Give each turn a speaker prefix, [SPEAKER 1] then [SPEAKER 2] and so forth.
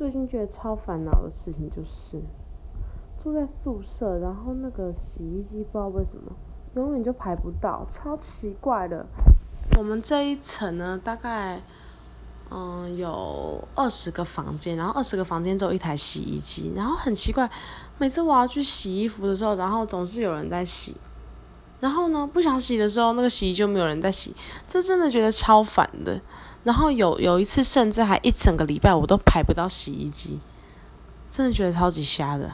[SPEAKER 1] 最近觉得超烦恼的事情就是住在宿舍，然后那个洗衣机不知道为什么永远就排不到，超奇怪的。我们这一层呢，大概嗯有二十个房间，然后二十个房间只有一台洗衣机，然后很奇怪，每次我要去洗衣服的时候，然后总是有人在洗，然后呢不想洗的时候，那个洗衣就没有人在洗，这真的觉得超烦的。然后有有一次，甚至还一整个礼拜我都排不到洗衣机，真的觉得超级瞎的。